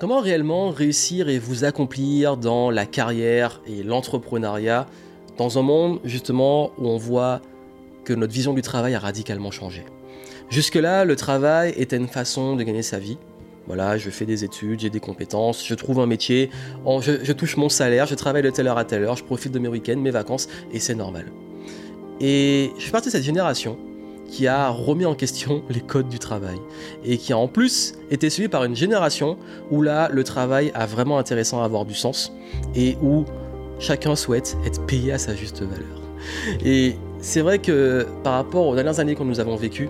Comment réellement réussir et vous accomplir dans la carrière et l'entrepreneuriat dans un monde justement où on voit que notre vision du travail a radicalement changé? Jusque-là, le travail était une façon de gagner sa vie. Voilà, je fais des études, j'ai des compétences, je trouve un métier, je, je touche mon salaire, je travaille de telle heure à telle heure, je profite de mes week-ends, mes vacances, et c'est normal. Et je fais partie de cette génération qui a remis en question les codes du travail et qui a en plus été suivi par une génération où là le travail a vraiment intéressant à avoir du sens et où chacun souhaite être payé à sa juste valeur. Et c'est vrai que par rapport aux dernières années que nous avons vécues,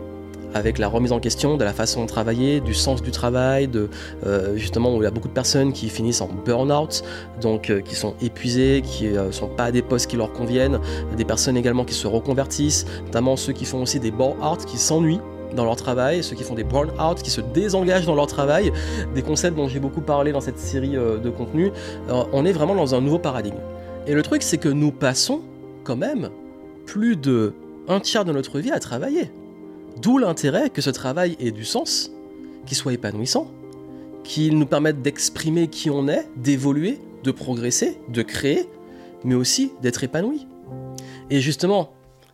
avec la remise en question de la façon de travailler, du sens du travail, de euh, justement où il y a beaucoup de personnes qui finissent en burn-out, donc euh, qui sont épuisées, qui ne euh, sont pas à des postes qui leur conviennent, des personnes également qui se reconvertissent, notamment ceux qui font aussi des burn-out, qui s'ennuient dans leur travail, ceux qui font des burn-out, qui se désengagent dans leur travail, des concepts dont j'ai beaucoup parlé dans cette série de contenus, on est vraiment dans un nouveau paradigme. Et le truc, c'est que nous passons quand même plus de un tiers de notre vie à travailler. D'où l'intérêt que ce travail ait du sens, qu'il soit épanouissant, qu'il nous permette d'exprimer qui on est, d'évoluer, de progresser, de créer, mais aussi d'être épanoui. Et justement,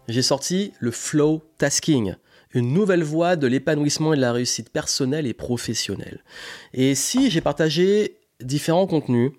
j'ai sorti le flow tasking, une nouvelle voie de l'épanouissement et de la réussite personnelle et professionnelle. Et si j'ai partagé différents contenus,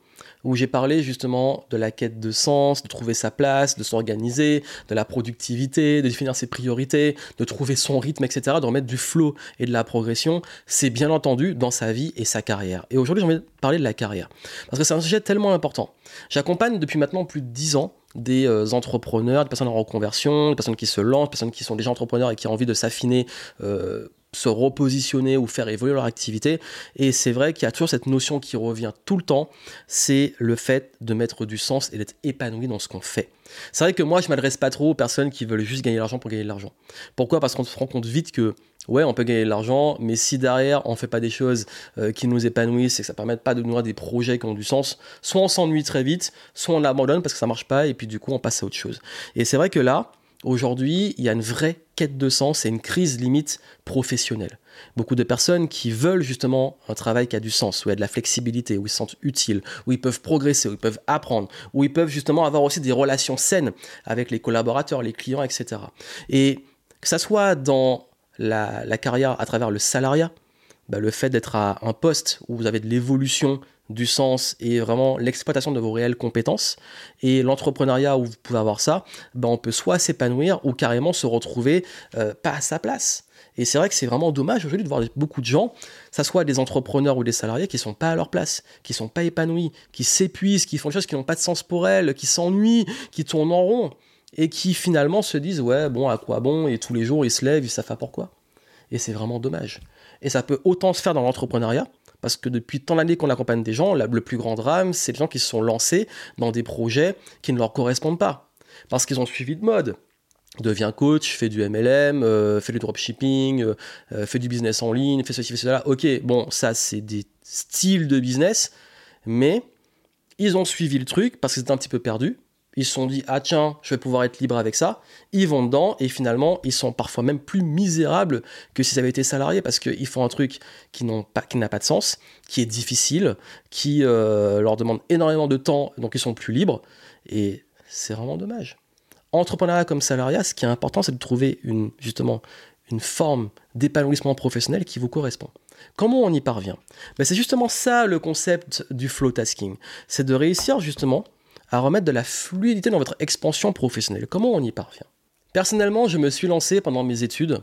où j'ai parlé justement de la quête de sens, de trouver sa place, de s'organiser, de la productivité, de définir ses priorités, de trouver son rythme, etc., de remettre du flow et de la progression, c'est bien entendu dans sa vie et sa carrière. Et aujourd'hui, j'ai envie de parler de la carrière, parce que c'est un sujet tellement important. J'accompagne depuis maintenant plus de 10 ans des euh, entrepreneurs, des personnes en reconversion, des personnes qui se lancent, des personnes qui sont déjà entrepreneurs et qui ont envie de s'affiner euh, se repositionner ou faire évoluer leur activité. Et c'est vrai qu'il y a toujours cette notion qui revient tout le temps, c'est le fait de mettre du sens et d'être épanoui dans ce qu'on fait. C'est vrai que moi, je m'adresse pas trop aux personnes qui veulent juste gagner de l'argent pour gagner de l'argent. Pourquoi? Parce qu'on se rend compte vite que ouais, on peut gagner de l'argent, mais si derrière on fait pas des choses euh, qui nous épanouissent et que ça permet pas de nourrir des projets qui ont du sens, soit on s'ennuie très vite, soit on abandonne parce que ça marche pas et puis du coup on passe à autre chose. Et c'est vrai que là, Aujourd'hui, il y a une vraie quête de sens et une crise limite professionnelle. Beaucoup de personnes qui veulent justement un travail qui a du sens, où il y a de la flexibilité, où ils se sentent utiles, où ils peuvent progresser, où ils peuvent apprendre, où ils peuvent justement avoir aussi des relations saines avec les collaborateurs, les clients, etc. Et que ça soit dans la, carrière à travers le salariat, bah, le fait d'être à un poste où vous avez de l'évolution du sens et vraiment l'exploitation de vos réelles compétences. Et l'entrepreneuriat où vous pouvez avoir ça, ben on peut soit s'épanouir ou carrément se retrouver euh, pas à sa place. Et c'est vrai que c'est vraiment dommage aujourd'hui de voir beaucoup de gens, ça soit des entrepreneurs ou des salariés, qui sont pas à leur place, qui sont pas épanouis, qui s'épuisent, qui font des choses qui n'ont pas de sens pour elles, qui s'ennuient, qui tournent en rond, et qui finalement se disent ouais bon à quoi bon? Et tous les jours ils se lèvent, ils savent pas pourquoi. Et c'est vraiment dommage. Et ça peut autant se faire dans l'entrepreneuriat, parce que depuis tant d'années qu'on accompagne des gens, le plus grand drame, c'est les gens qui se sont lancés dans des projets qui ne leur correspondent pas. Parce qu'ils ont suivi de mode. Deviens coach, fais du MLM, euh, fais du dropshipping, euh, euh, fais du business en ligne, fais ceci, fais cela. Ok, bon, ça c'est des styles de business, mais ils ont suivi le truc parce qu'ils étaient un petit peu perdus ils se sont dit ah tiens je vais pouvoir être libre avec ça ils vont dedans et finalement ils sont parfois même plus misérables que s'ils avaient été salariés parce qu'ils font un truc qui n'a pas de sens qui est difficile qui euh, leur demande énormément de temps donc ils sont plus libres et c'est vraiment dommage entrepreneuriat comme salariat ce qui est important c'est de trouver une justement une forme d'épanouissement professionnel qui vous correspond. Comment on y parvient? Ben, C'est justement ça le concept du flow tasking. C'est de réussir justement à remettre de la fluidité dans votre expansion professionnelle. Comment on y parvient? Personnellement, je me suis lancé pendant mes études.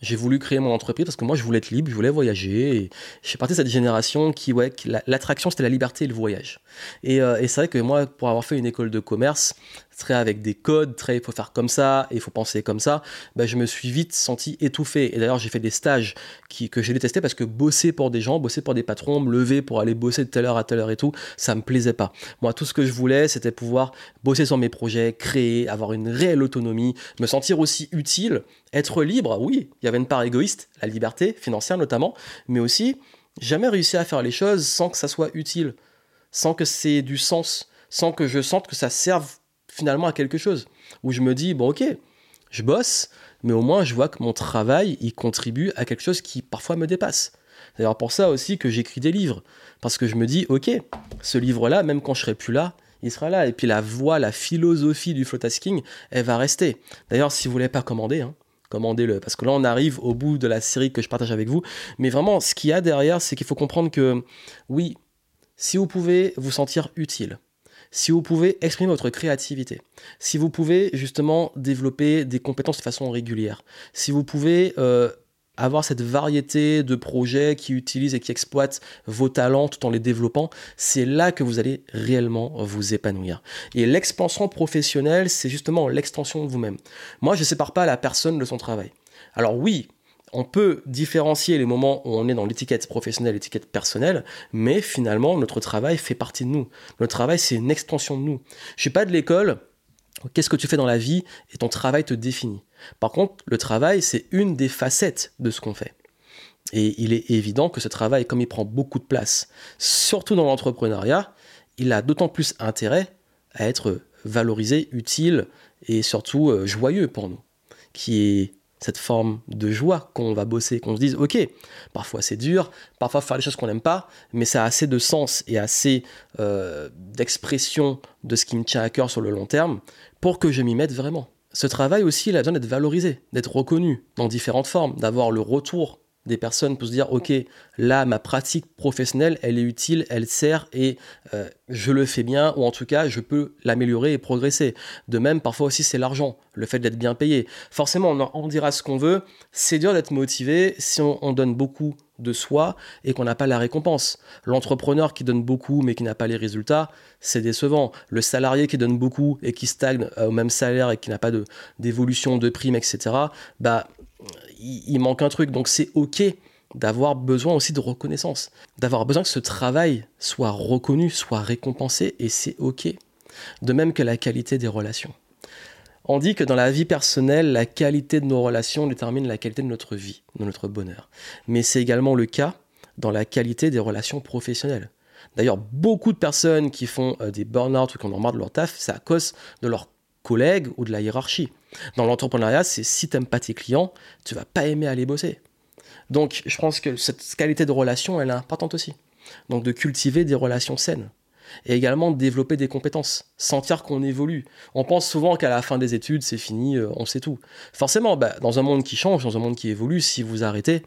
J'ai voulu créer mon entreprise parce que moi, je voulais être libre, je voulais voyager. Et je suis parti de cette génération qui, ouais, l'attraction, c'était la liberté et le voyage. Euh, et c'est vrai que moi, pour avoir fait une école de commerce, très avec des codes, très il faut faire comme ça, et il faut penser comme ça, ben, je me suis vite senti étouffé. Et d'ailleurs, j'ai fait des stages qui, que j'ai détesté parce que bosser pour des gens, bosser pour des patrons, me lever pour aller bosser de telle heure à telle heure et tout, ça me plaisait pas. Moi, tout ce que je voulais, c'était pouvoir bosser sur mes projets, créer, avoir une réelle autonomie, me sentir aussi utile, être libre. Oui, il y avait une part égoïste, la liberté financière notamment, mais aussi jamais réussi à faire les choses sans que ça soit utile, sans que c'est du sens, sans que je sente que ça serve finalement à quelque chose. Où je me dis, bon ok, je bosse, mais au moins je vois que mon travail, il contribue à quelque chose qui parfois me dépasse. D'ailleurs, pour ça aussi que j'écris des livres. Parce que je me dis, ok, ce livre-là, même quand je serai plus là, il sera là. Et puis la voix, la philosophie du flow tasking, elle va rester. D'ailleurs, si vous voulez pas commander, hein, commandez-le. Parce que là, on arrive au bout de la série que je partage avec vous. Mais vraiment, ce qu'il y a derrière, c'est qu'il faut comprendre que, oui, si vous pouvez vous sentir utile, si vous pouvez exprimer votre créativité, si vous pouvez justement développer des compétences de façon régulière, si vous pouvez euh, avoir cette variété de projets qui utilisent et qui exploitent vos talents tout en les développant, c'est là que vous allez réellement vous épanouir. Et l'expansion professionnelle, c'est justement l'extension de vous-même. Moi, je ne sépare pas la personne de son travail. Alors oui, on peut différencier les moments où on est dans l'étiquette professionnelle, l'étiquette personnelle, mais finalement, notre travail fait partie de nous. Notre travail, c'est une extension de nous. Je suis pas de l'école, qu'est-ce que tu fais dans la vie et ton travail te définit. Par contre, le travail, c'est une des facettes de ce qu'on fait. Et il est évident que ce travail, comme il prend beaucoup de place, surtout dans l'entrepreneuriat, il a d'autant plus intérêt à être valorisé, utile et surtout euh, joyeux pour nous, qui est cette forme de joie qu'on va bosser, qu'on se dise, ok, parfois c'est dur, parfois faire des choses qu'on n'aime pas, mais ça a assez de sens et assez euh, d'expression de ce qui me tient à cœur sur le long terme pour que je m'y mette vraiment. Ce travail aussi, il a besoin d'être valorisé, d'être reconnu dans différentes formes, d'avoir le retour des personnes pour se dire ok là ma pratique professionnelle elle est utile elle sert et euh, je le fais bien ou en tout cas je peux l'améliorer et progresser. De même parfois aussi c'est l'argent le fait d'être bien payé. Forcément on, dira ce qu'on veut. C'est dur d'être motivé si on, donne beaucoup de soi et qu'on n'a pas la récompense. L'entrepreneur qui donne beaucoup mais qui n'a pas les résultats c'est décevant. Le salarié qui donne beaucoup et qui stagne euh, au même salaire et qui n'a pas d'évolution de, de prime etc bah il, manque un truc. Donc c'est ok d'avoir besoin aussi de reconnaissance, d'avoir besoin que ce travail soit reconnu, soit récompensé, et c'est ok. De même que la qualité des relations. On dit que dans la vie personnelle, la qualité de nos relations détermine la qualité de notre vie, de notre bonheur. Mais c'est également le cas dans la qualité des relations professionnelles. D'ailleurs, beaucoup de personnes qui font euh, des burn-out ou qui en marre de leur taf, c'est à cause de leur collègues ou de la hiérarchie. Dans l'entrepreneuriat, c'est si tu n'aimes pas tes clients, tu vas pas aimer aller bosser. Donc, je pense que cette qualité de relation, elle est importante aussi. Donc, de cultiver des relations saines. Et également de développer des compétences, sentir qu'on évolue. On pense souvent qu'à la fin des études, c'est fini, euh, on sait tout. Forcément, bah, dans un monde qui change, dans un monde qui évolue, si vous arrêtez,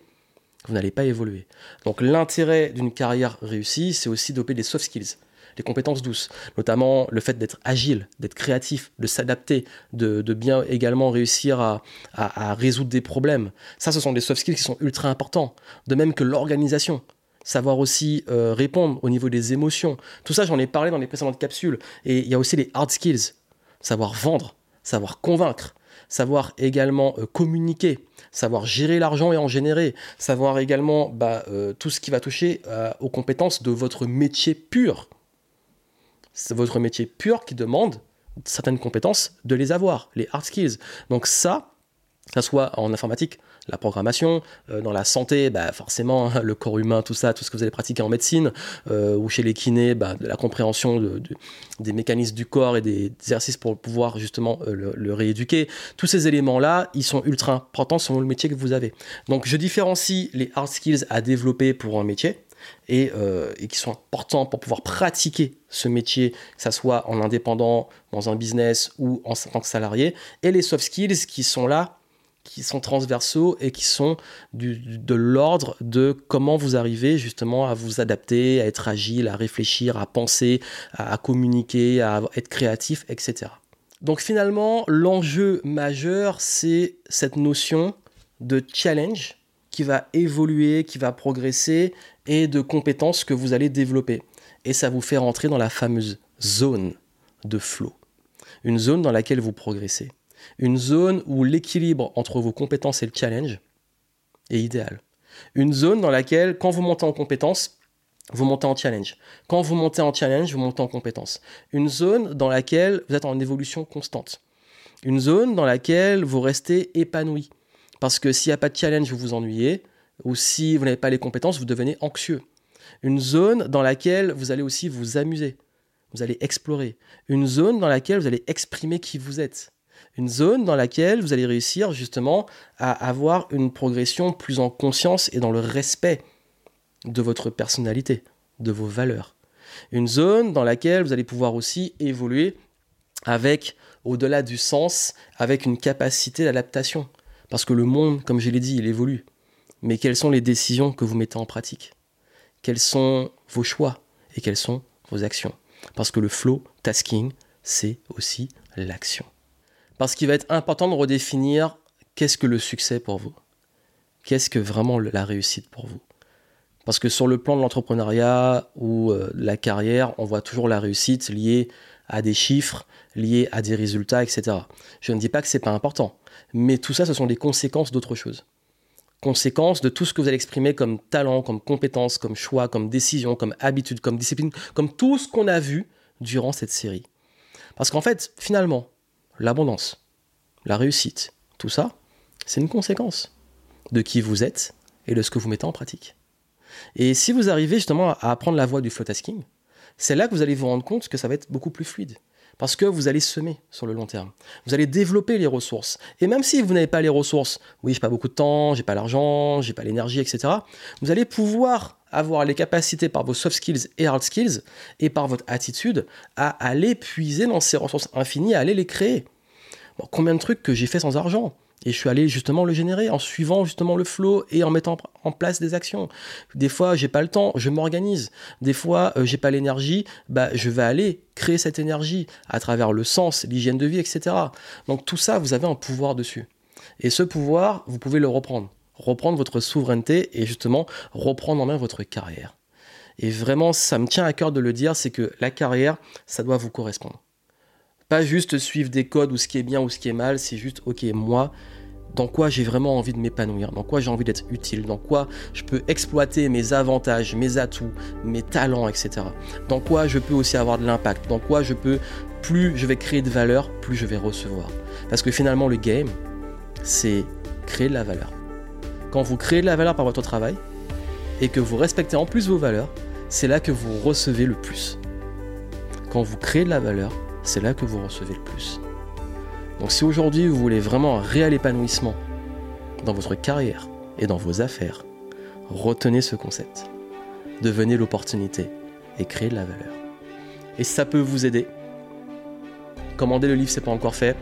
vous n'allez pas évoluer. Donc l'intérêt d'une carrière réussie, c'est aussi d'opérer des soft skills des compétences douces, notamment le fait d'être agile, d'être créatif, de s'adapter, de, bien également réussir à, résoudre des problèmes. Ça, ce sont des soft skills qui sont ultra importants, de même que l'organisation savoir aussi euh, répondre au niveau des émotions. Tout ça, j'en ai parlé dans les précédentes capsules. Et il y a aussi les hard skills, savoir vendre, savoir convaincre, savoir également euh, communiquer, savoir gérer l'argent et en générer, savoir également bah, euh, tout ce qui va toucher aux compétences de votre métier pur c'est votre métier pur qui demande certaines compétences de les avoir, les hard skills. Donc ça, ça soit en informatique, la programmation, euh, dans la santé, bah forcément le corps humain, tout ça, tout ce que vous allez pratiquer en médecine, euh, ou chez les kinés, bah, de la compréhension des mécanismes du corps et des exercices pour pouvoir justement euh, le, le, rééduquer. Tous ces éléments-là, ils sont ultra importants selon le métier que vous avez. Donc je différencie les hard skills à développer pour un métier euh, et, qui sont importants pour pouvoir pratiquer ce métier, que ce soit en indépendant, dans un business ou en tant que salarié, et les soft skills qui sont là, qui sont transversaux et qui sont de l'ordre de comment vous arrivez justement à vous adapter, à être agile, à réfléchir, à penser, à communiquer, à être créatif, etc. Donc finalement, l'enjeu majeur, c'est cette notion de challenge qui va évoluer, qui va progresser et de compétences que vous allez développer. Et ça vous fait rentrer dans la fameuse zone de flow. Une zone dans laquelle vous progressez. Une zone où l'équilibre entre vos compétences et le challenge est idéal. Une zone dans laquelle, quand vous montez en compétences, vous montez en challenge. Quand vous montez en challenge, vous montez en compétences. Une zone dans laquelle vous êtes en évolution constante. Une zone dans laquelle vous restez épanoui. Parce que s'il n'y a pas de challenge, vous vous ennuyez, ou si vous n'avez pas les compétences, vous devenez anxieux. Une zone dans laquelle vous allez aussi vous amuser, vous allez explorer. Une zone dans laquelle vous allez exprimer qui vous êtes. Une zone dans laquelle vous allez réussir justement à avoir une progression plus en conscience et dans le respect de votre personnalité, de vos valeurs. Une zone dans laquelle vous allez pouvoir aussi évoluer avec, au-delà du sens, avec une capacité d'adaptation. Parce que le monde, comme je l'ai dit, il évolue. Mais quelles sont les décisions que vous mettez en pratique? Quels sont vos choix et quelles sont vos actions? Parce que le flow tasking, c'est aussi l'action. Parce qu'il va être important de redéfinir qu'est-ce que le succès pour vous? Qu'est-ce que vraiment la réussite pour vous? Parce que sur le plan de l'entrepreneuriat ou euh, de la carrière, on voit toujours la réussite liée à des chiffres, liés à des résultats, etc. Je ne dis pas que c'est pas important, mais tout ça, ce sont des conséquences d'autre chose. Conséquences de tout ce que vous allez exprimer comme talent, comme compétence, comme choix, comme décision, comme habitude, comme discipline, comme tout ce qu'on a vu durant cette série. Parce qu'en fait, finalement, l'abondance, la réussite, tout ça, c'est une conséquence de qui vous êtes et de ce que vous mettez en pratique. Et si vous arrivez justement à apprendre la voie du flow tasking, c'est là que vous allez vous rendre compte que ça va être beaucoup plus fluide. Parce que vous allez semer sur le long terme. Vous allez développer les ressources. Et même si vous n'avez pas les ressources, oui, j'ai pas beaucoup de temps, j'ai pas l'argent, j'ai pas l'énergie, etc., vous allez pouvoir avoir les capacités par vos soft skills et hard skills et par votre attitude à aller puiser dans ces ressources infinies, à aller les créer. combien de trucs que j'ai fait sans argent? Et je suis allé justement le générer en suivant justement le flow et en mettant en place des actions. Des fois, j'ai pas le temps, je m'organise. Des fois, euh, j'ai pas l'énergie, bah, je vais aller créer cette énergie à travers le sens, l'hygiène de vie, etc. Donc tout ça, vous avez un pouvoir dessus. Et ce pouvoir, vous pouvez le reprendre. Reprendre votre souveraineté et justement reprendre en main votre carrière. Et vraiment, ça me tient à cœur de le dire, c'est que la carrière, ça doit vous correspondre. Pas juste suivre des codes ou ce qui est bien ou ce qui est mal, c'est juste, ok, moi, dans quoi j'ai vraiment envie de m'épanouir, dans quoi j'ai envie d'être utile, dans quoi je peux exploiter mes avantages, mes atouts, mes talents, etc. Dans quoi je peux aussi avoir de l'impact, dans quoi je peux, plus je vais créer de valeur, plus je vais recevoir. Parce que finalement, le game, c'est créer de la valeur. Quand vous créez de la valeur par votre travail et que vous respectez en plus vos valeurs, c'est là que vous recevez le plus. Quand vous créez de la valeur, c'est là que vous recevez le plus. Donc si aujourd'hui vous voulez vraiment un réel épanouissement dans votre carrière et dans vos affaires, retenez ce concept. Devenez l'opportunité et créez de la valeur. Et ça peut vous aider, commandez le livre, c'est pas encore fait.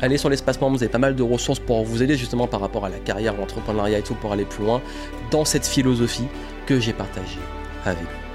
Allez sur l'espace membre, vous avez pas mal de ressources pour vous aider justement par rapport à la carrière, l'entrepreneuriat et tout pour aller plus loin dans cette philosophie que j'ai partagée avec vous.